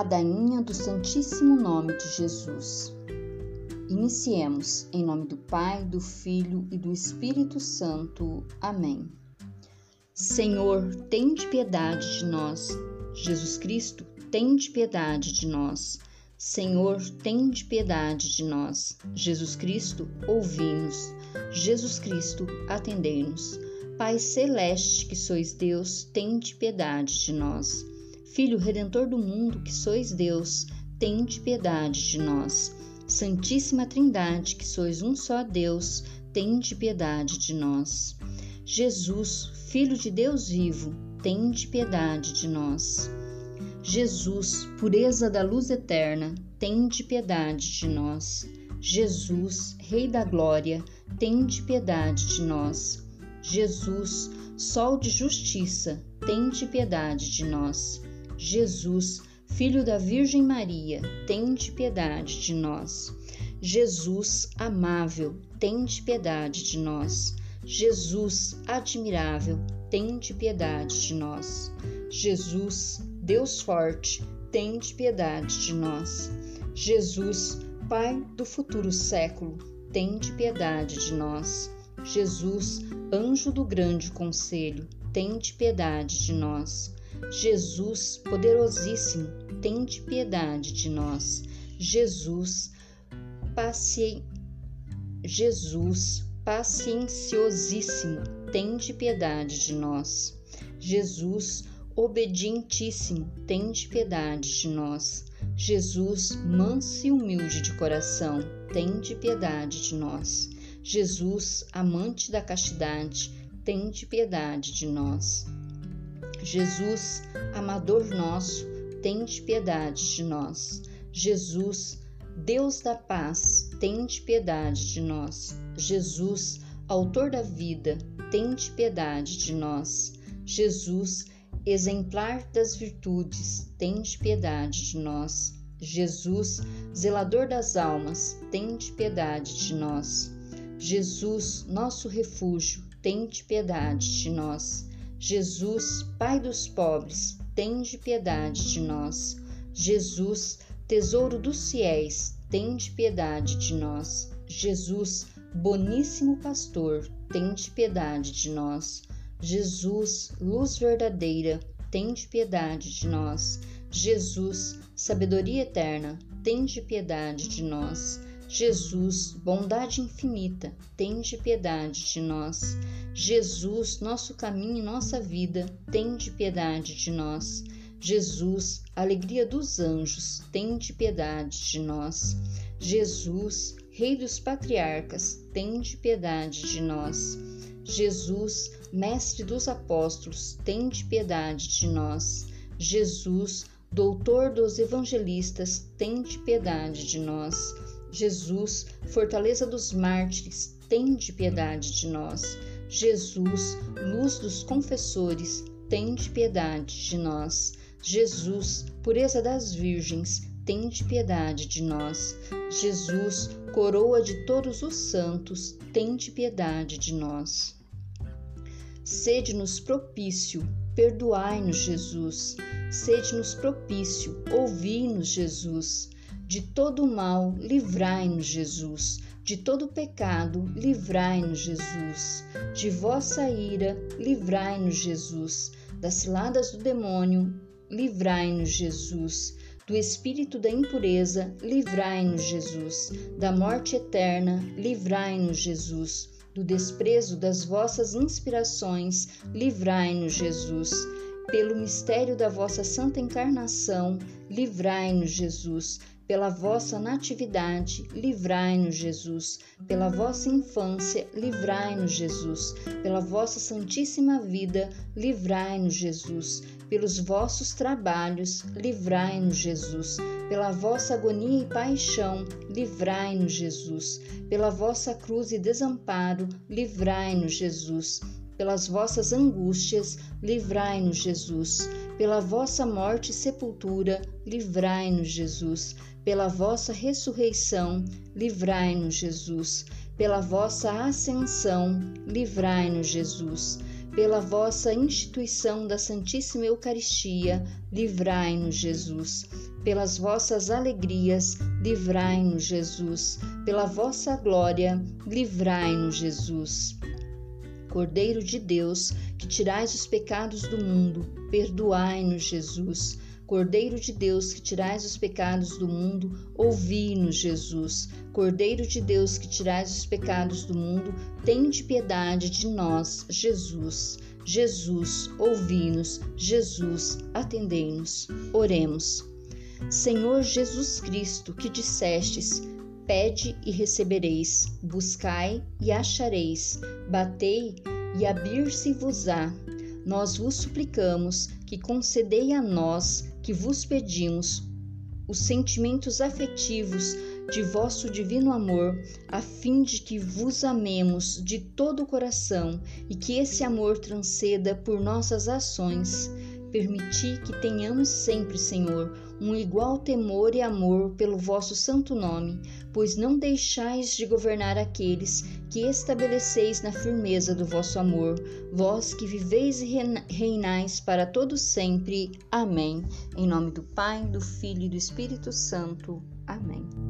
Ladainha do Santíssimo Nome de Jesus. Iniciemos em nome do Pai, do Filho e do Espírito Santo. Amém. Senhor, tem de piedade de nós. Jesus Cristo, tem de piedade de nós. Senhor, tem de piedade de nós. Jesus Cristo, ouvi-nos. Jesus Cristo, atendei-nos. Pai celeste, que sois Deus, tem de piedade de nós. Filho redentor do mundo, que sois Deus, tende piedade de nós. Santíssima Trindade, que sois um só Deus, tende piedade de nós. Jesus, Filho de Deus vivo, tende piedade de nós. Jesus, pureza da luz eterna, tende piedade de nós. Jesus, Rei da glória, tende piedade de nós. Jesus, Sol de justiça, tende piedade de nós. Jesus, Filho da Virgem Maria, tende piedade de nós. Jesus, amável, tende piedade de nós. Jesus, admirável, tende piedade de nós. Jesus, Deus forte, tende piedade de nós. Jesus, Pai do futuro século, tende piedade de nós. Jesus, anjo do grande conselho, tende piedade de nós. Jesus, poderosíssimo, tende piedade de nós. Jesus, paci... Jesus, pacienciosíssimo, tende piedade de nós. Jesus, obedientíssimo, tende piedade de nós. Jesus, manso e humilde de coração, tende piedade de nós. Jesus, amante da castidade, tende piedade de nós. Jesus, amador nosso, tende piedade de nós. Jesus, Deus da paz, tende piedade de nós. Jesus, autor da vida, tende piedade de nós. Jesus, exemplar das virtudes, tende piedade de nós. Jesus, zelador das almas, tende piedade de nós. Jesus, nosso refúgio, tende piedade de nós. Jesus, Pai dos pobres, tende piedade de nós. Jesus, tesouro dos fiéis, tende piedade de nós. Jesus, boníssimo pastor, tende piedade de nós. Jesus, luz verdadeira, tende piedade de nós. Jesus, sabedoria eterna, tende piedade de nós. Jesus, bondade infinita, tende piedade de nós. Jesus, nosso caminho e nossa vida, tende piedade de nós. Jesus, alegria dos anjos, tende piedade de nós. Jesus, Rei dos patriarcas, tende piedade de nós. Jesus, Mestre dos apóstolos, tende piedade de nós. Jesus, Doutor dos evangelistas, tende piedade de nós. Jesus, fortaleza dos mártires, tende piedade de nós. Jesus, luz dos confessores, tende piedade de nós. Jesus, pureza das virgens, tende piedade de nós. Jesus, coroa de todos os santos, tende piedade de nós. Sede-nos propício, perdoai-nos, Jesus. Sede-nos propício, ouvi-nos, Jesus. De todo mal, livrai-nos, Jesus. De todo pecado, livrai-nos, Jesus. De vossa ira, livrai-nos, Jesus. Das ciladas do demônio, livrai-nos, Jesus. Do espírito da impureza, livrai-nos, Jesus. Da morte eterna, livrai-nos, Jesus. Do desprezo das vossas inspirações, livrai-nos, Jesus. Pelo mistério da vossa santa encarnação, livrai-nos, Jesus pela vossa natividade, livrai-nos, Jesus. Pela vossa infância, livrai-nos, Jesus. Pela vossa santíssima vida, livrai-nos, Jesus. Pelos vossos trabalhos, livrai-nos, Jesus. Pela vossa agonia e paixão, livrai-nos, Jesus. Pela vossa cruz e desamparo, livrai-nos, Jesus pelas vossas angústias, livrai-nos, Jesus. Pela vossa morte e sepultura, livrai-nos, Jesus. Pela vossa ressurreição, livrai-nos, Jesus. Pela vossa ascensão, livrai-nos, Jesus. pela vossa instituição da Santíssima Eucaristia, livrai-nos, Jesus. Pelas vossas alegrias, livrai-nos, Jesus. Pela vossa glória, livrai-nos, Jesus. Cordeiro de Deus, que tirais os pecados do mundo, perdoai-nos, Jesus. Cordeiro de Deus, que tirais os pecados do mundo, ouvi-nos, Jesus. Cordeiro de Deus, que tirais os pecados do mundo, tende piedade de nós, Jesus. Jesus, ouvi-nos. Jesus, atendei-nos. Oremos. Senhor Jesus Cristo, que dissestes: Pede e recebereis, buscai e achareis, batei e abrir-se-vos-á. Nós vos suplicamos que concedei a nós que vos pedimos os sentimentos afetivos de vosso divino amor, a fim de que vos amemos de todo o coração e que esse amor transceda por nossas ações. Permiti que tenhamos sempre, Senhor, um igual temor e amor pelo vosso santo nome, pois não deixais de governar aqueles que estabeleceis na firmeza do vosso amor, vós que viveis e reinais para todo sempre. Amém. Em nome do Pai, do Filho e do Espírito Santo. Amém.